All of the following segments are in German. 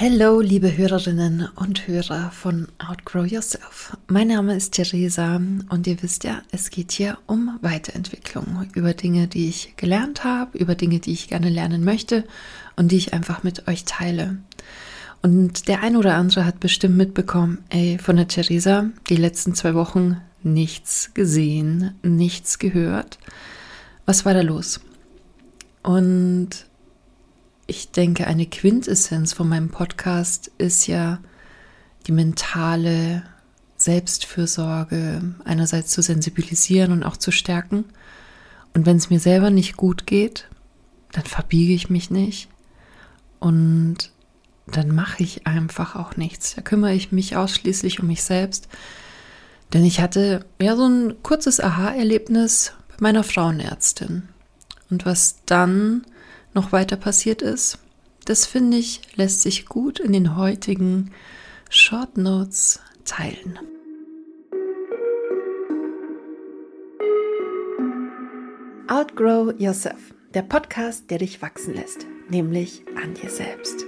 Hallo, liebe Hörerinnen und Hörer von Outgrow Yourself. Mein Name ist Theresa und ihr wisst ja, es geht hier um Weiterentwicklung, über Dinge, die ich gelernt habe, über Dinge, die ich gerne lernen möchte und die ich einfach mit euch teile. Und der ein oder andere hat bestimmt mitbekommen, ey, von der Theresa die letzten zwei Wochen nichts gesehen, nichts gehört. Was war da los? Und ich denke, eine Quintessenz von meinem Podcast ist ja die mentale Selbstfürsorge einerseits zu sensibilisieren und auch zu stärken. Und wenn es mir selber nicht gut geht, dann verbiege ich mich nicht und dann mache ich einfach auch nichts. Da kümmere ich mich ausschließlich um mich selbst. Denn ich hatte ja so ein kurzes Aha-Erlebnis bei meiner Frauenärztin. Und was dann noch weiter passiert ist. Das finde ich, lässt sich gut in den heutigen Short Notes teilen. Outgrow Yourself, der Podcast, der dich wachsen lässt, nämlich an dir selbst.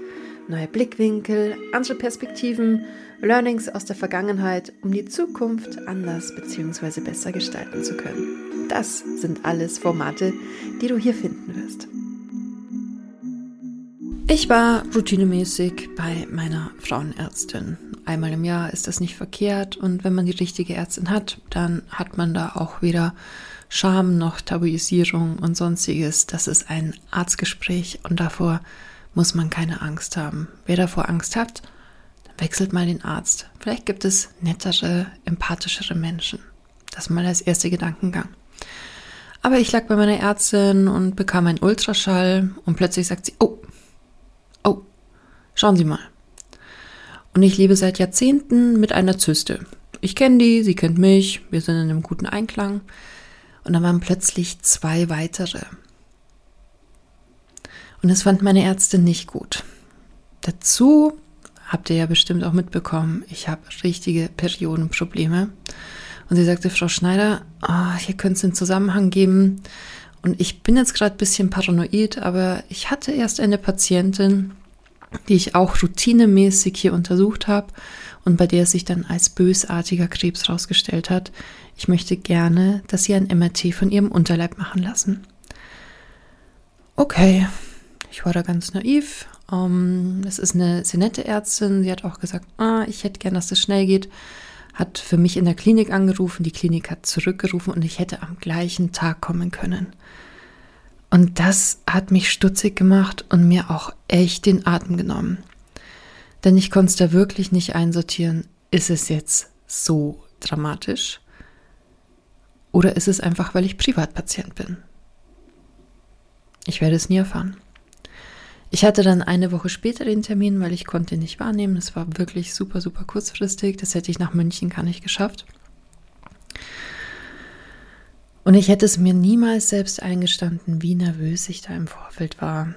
Neue Blickwinkel, andere Perspektiven, Learnings aus der Vergangenheit, um die Zukunft anders bzw. besser gestalten zu können. Das sind alles Formate, die du hier finden wirst. Ich war routinemäßig bei meiner Frauenärztin. Einmal im Jahr ist das nicht verkehrt und wenn man die richtige Ärztin hat, dann hat man da auch weder Scham noch Tabuisierung und sonstiges. Das ist ein Arztgespräch und davor muss man keine Angst haben. Wer davor Angst hat, wechselt mal den Arzt. Vielleicht gibt es nettere, empathischere Menschen. Das mal als erster Gedankengang. Aber ich lag bei meiner Ärztin und bekam einen Ultraschall und plötzlich sagt sie, oh, Schauen Sie mal. Und ich lebe seit Jahrzehnten mit einer Zyste. Ich kenne die, sie kennt mich, wir sind in einem guten Einklang. Und dann waren plötzlich zwei weitere. Und das fand meine Ärztin nicht gut. Dazu habt ihr ja bestimmt auch mitbekommen, ich habe richtige Periodenprobleme. Und sie sagte, Frau Schneider, oh, hier könnte es einen Zusammenhang geben. Und ich bin jetzt gerade ein bisschen paranoid, aber ich hatte erst eine Patientin, die ich auch routinemäßig hier untersucht habe und bei der es sich dann als bösartiger Krebs herausgestellt hat. Ich möchte gerne, dass Sie ein MRT von Ihrem Unterleib machen lassen. Okay, ich war da ganz naiv. Um, ähm, das ist eine sehr nette Ärztin. Sie hat auch gesagt, ah, ich hätte gern, dass das schnell geht. Hat für mich in der Klinik angerufen. Die Klinik hat zurückgerufen und ich hätte am gleichen Tag kommen können. Und das hat mich stutzig gemacht und mir auch echt den Atem genommen. Denn ich konnte es da wirklich nicht einsortieren, ist es jetzt so dramatisch? Oder ist es einfach, weil ich Privatpatient bin? Ich werde es nie erfahren. Ich hatte dann eine Woche später den Termin, weil ich konnte ihn nicht wahrnehmen. Es war wirklich super, super kurzfristig. Das hätte ich nach München gar nicht geschafft. Und ich hätte es mir niemals selbst eingestanden, wie nervös ich da im Vorfeld war.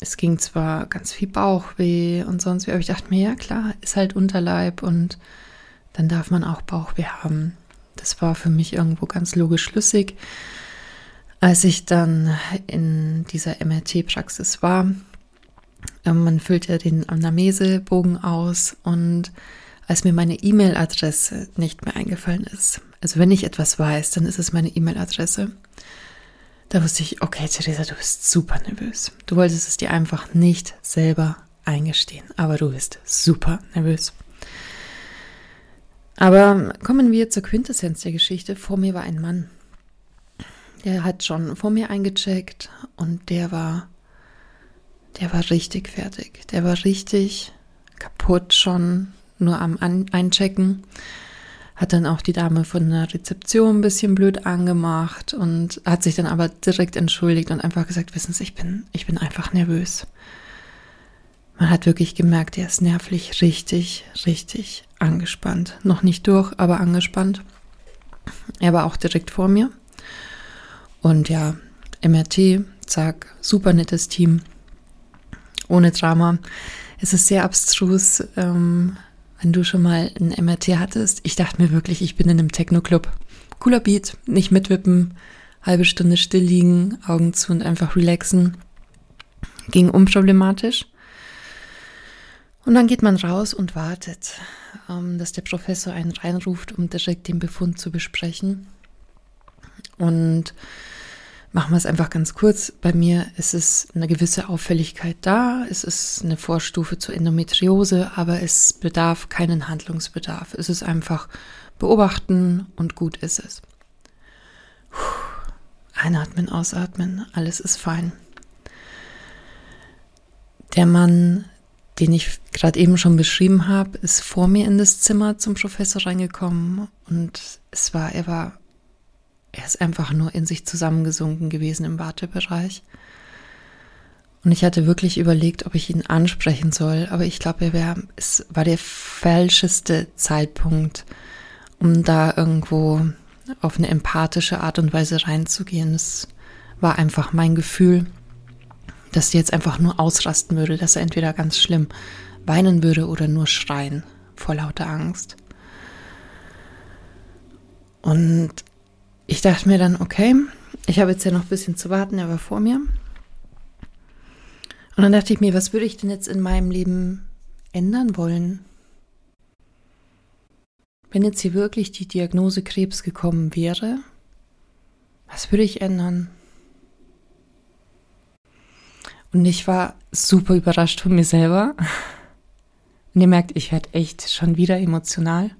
Es ging zwar ganz viel Bauchweh und sonst wie, aber ich dachte mir, ja klar, ist halt Unterleib und dann darf man auch Bauchweh haben. Das war für mich irgendwo ganz logisch schlüssig. Als ich dann in dieser MRT-Praxis war, ähm, man füllt ja den Anamnesebogen aus und als mir meine E-Mail-Adresse nicht mehr eingefallen ist, also wenn ich etwas weiß, dann ist es meine E-Mail-Adresse. Da wusste ich, okay, Theresa, du bist super nervös. Du wolltest es dir einfach nicht selber eingestehen, aber du bist super nervös. Aber kommen wir zur Quintessenz der Geschichte. Vor mir war ein Mann. Der hat schon vor mir eingecheckt und der war, der war richtig fertig. Der war richtig kaputt schon nur am Einchecken hat dann auch die Dame von der Rezeption ein bisschen blöd angemacht und hat sich dann aber direkt entschuldigt und einfach gesagt, wissen Sie, ich bin, ich bin einfach nervös. Man hat wirklich gemerkt, er ist nervlich richtig, richtig angespannt. Noch nicht durch, aber angespannt. Er war auch direkt vor mir. Und ja, MRT, zack, super nettes Team. Ohne Drama. Es ist sehr abstrus. Ähm, wenn du schon mal ein MRT hattest, ich dachte mir wirklich, ich bin in einem Techno-Club. Cooler Beat, nicht mitwippen, halbe Stunde still liegen, Augen zu und einfach relaxen. Ging unproblematisch. Und dann geht man raus und wartet, ähm, dass der Professor einen reinruft, um direkt den Befund zu besprechen. Und machen wir es einfach ganz kurz. Bei mir ist es eine gewisse Auffälligkeit da. Es ist eine Vorstufe zur Endometriose, aber es bedarf keinen Handlungsbedarf. Es ist einfach beobachten und gut ist es. Einatmen, ausatmen, alles ist fein. Der Mann, den ich gerade eben schon beschrieben habe, ist vor mir in das Zimmer zum Professor reingekommen und es war, er war, er ist einfach nur in sich zusammengesunken gewesen im Wartebereich. Und ich hatte wirklich überlegt, ob ich ihn ansprechen soll, aber ich glaube, wäre, es war der falscheste Zeitpunkt, um da irgendwo auf eine empathische Art und Weise reinzugehen. Es war einfach mein Gefühl, dass sie jetzt einfach nur ausrasten würde, dass er entweder ganz schlimm weinen würde oder nur schreien vor lauter Angst. Und ich dachte mir dann, okay, ich habe jetzt ja noch ein bisschen zu warten, er war vor mir. Und dann dachte ich mir, was würde ich denn jetzt in meinem Leben ändern wollen? Wenn jetzt hier wirklich die Diagnose Krebs gekommen wäre, was würde ich ändern? Und ich war super überrascht von mir selber. Und ihr merkt, ich werde echt schon wieder emotional.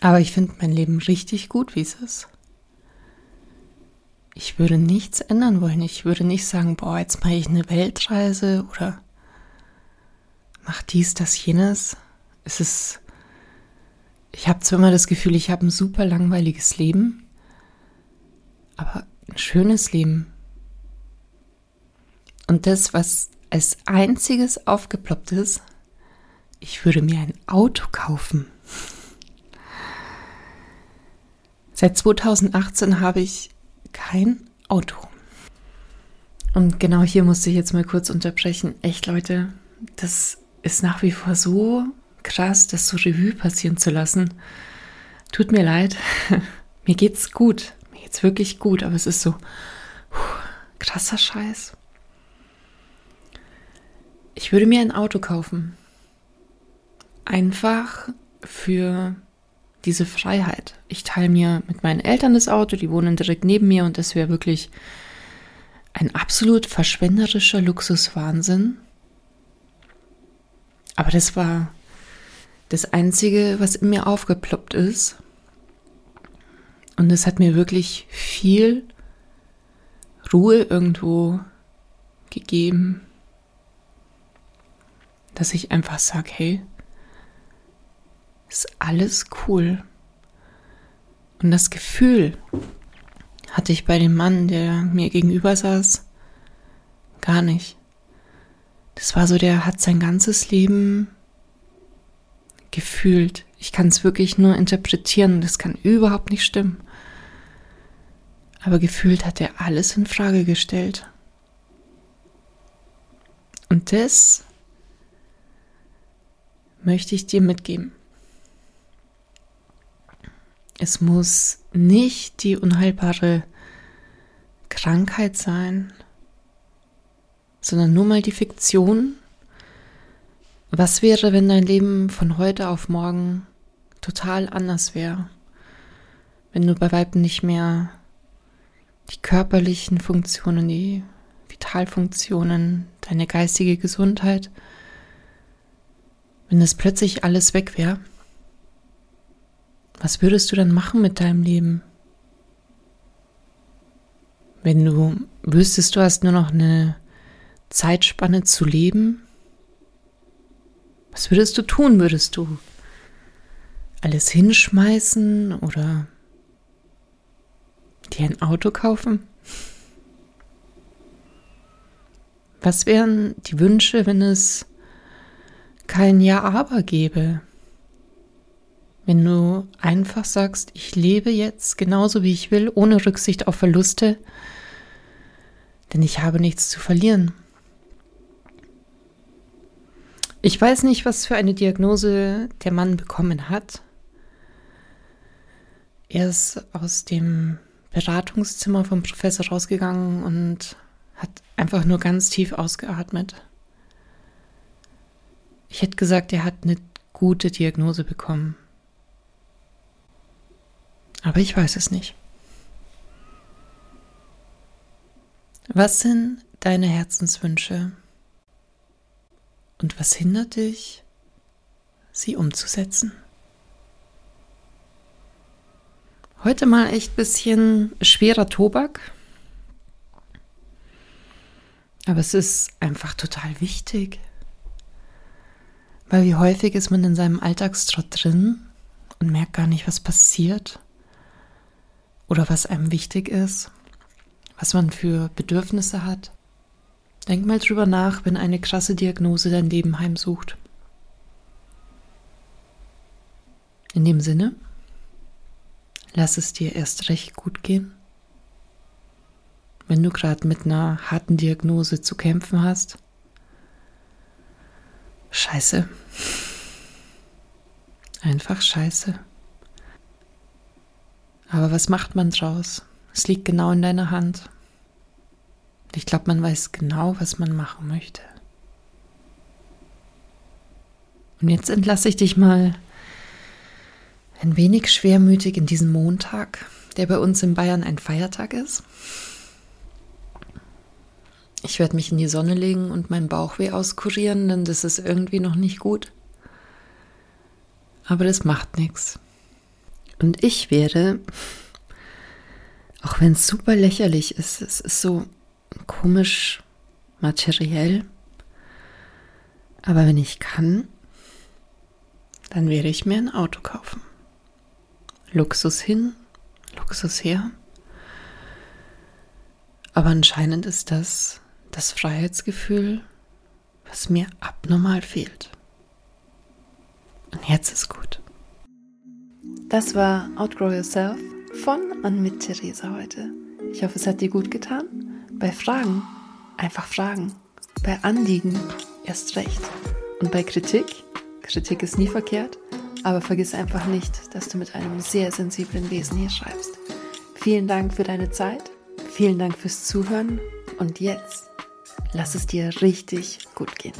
Aber ich finde mein Leben richtig gut, wie es ist ich würde nichts ändern wollen. Ich würde nicht sagen, boah, jetzt mache ich eine Weltreise oder mach dies, das, jenes. Es ist, ich habe zwar immer das Gefühl, ich habe ein super langweiliges Leben, aber ein schönes Leben. Und das, was als einziges aufgeploppt ist, ich würde mir ein Auto kaufen. Seit 2018 habe ich kein Auto. Und genau hier musste ich jetzt mal kurz unterbrechen. Echt, Leute, das ist nach wie vor so krass, das so Revue passieren zu lassen. Tut mir leid. mir geht's gut. Mir geht's wirklich gut, aber es ist so krasser Scheiß. Ich würde mir ein Auto kaufen. Einfach für diese Freiheit. Ich teile mir mit meinen Eltern das Auto, die wohnen direkt neben mir und das wäre wirklich ein absolut verschwenderischer Luxuswahnsinn. Aber das war das Einzige, was in mir aufgeploppt ist. Und es hat mir wirklich viel Ruhe irgendwo gegeben, dass ich einfach sage, hey, ist alles cool. Und das Gefühl hatte ich bei dem Mann, der mir gegenüber saß, gar nicht. Das war so, der hat sein ganzes Leben gefühlt. Ich kann es wirklich nur interpretieren, das kann überhaupt nicht stimmen. Aber gefühlt hat er alles in Frage gestellt. Und das möchte ich dir mitgeben. Es muss nicht die unheilbare Krankheit sein, sondern nur mal die Fiktion. Was wäre, wenn dein Leben von heute auf morgen total anders wäre? Wenn du bei Weitem nicht mehr die körperlichen Funktionen, die Vitalfunktionen, deine geistige Gesundheit, wenn das plötzlich alles weg wäre? Was würdest du dann machen mit deinem Leben? Wenn du wüsstest, du hast nur noch eine Zeitspanne zu leben, was würdest du tun? Würdest du alles hinschmeißen oder dir ein Auto kaufen? Was wären die Wünsche, wenn es kein Ja-Aber gäbe? Wenn du einfach sagst, ich lebe jetzt genauso wie ich will, ohne Rücksicht auf Verluste, denn ich habe nichts zu verlieren. Ich weiß nicht, was für eine Diagnose der Mann bekommen hat. Er ist aus dem Beratungszimmer vom Professor rausgegangen und hat einfach nur ganz tief ausgeatmet. Ich hätte gesagt, er hat eine gute Diagnose bekommen. Aber ich weiß es nicht. Was sind deine Herzenswünsche? Und was hindert dich, sie umzusetzen? Heute mal echt ein bisschen schwerer Tobak. Aber es ist einfach total wichtig. Weil wie häufig ist man in seinem Alltagstrott drin und merkt gar nicht, was passiert oder was einem wichtig ist, was man für Bedürfnisse hat. Denk mal drüber nach, wenn eine krasse Diagnose dein Leben heimsucht. In dem Sinne, lass es dir erst recht gut gehen. Wenn du gerade mit einer harten Diagnose zu kämpfen hast, scheiße. Einfach scheiße. Aber was macht man draus? Es liegt genau in deiner Hand. Ich glaube, man weiß genau, was man machen möchte. Und jetzt entlasse ich dich mal ein wenig schwermütig in diesen Montag, der bei uns in Bayern ein Feiertag ist. Ich werde mich in die Sonne legen und meinen Bauchweh auskurieren, denn das ist irgendwie noch nicht gut. Aber das macht nichts. Und ich werde, auch wenn es super lächerlich ist, es ist so komisch materiell, aber wenn ich kann, dann werde ich mir ein Auto kaufen. Luxus hin, Luxus her. Aber anscheinend ist das das Freiheitsgefühl, was mir abnormal fehlt. Und jetzt ist gut. Das war Outgrow Yourself von und mit Theresa heute. Ich hoffe, es hat dir gut getan. Bei Fragen einfach fragen. Bei Anliegen erst recht. Und bei Kritik, Kritik ist nie verkehrt, aber vergiss einfach nicht, dass du mit einem sehr sensiblen Wesen hier schreibst. Vielen Dank für deine Zeit, vielen Dank fürs Zuhören und jetzt lass es dir richtig gut gehen.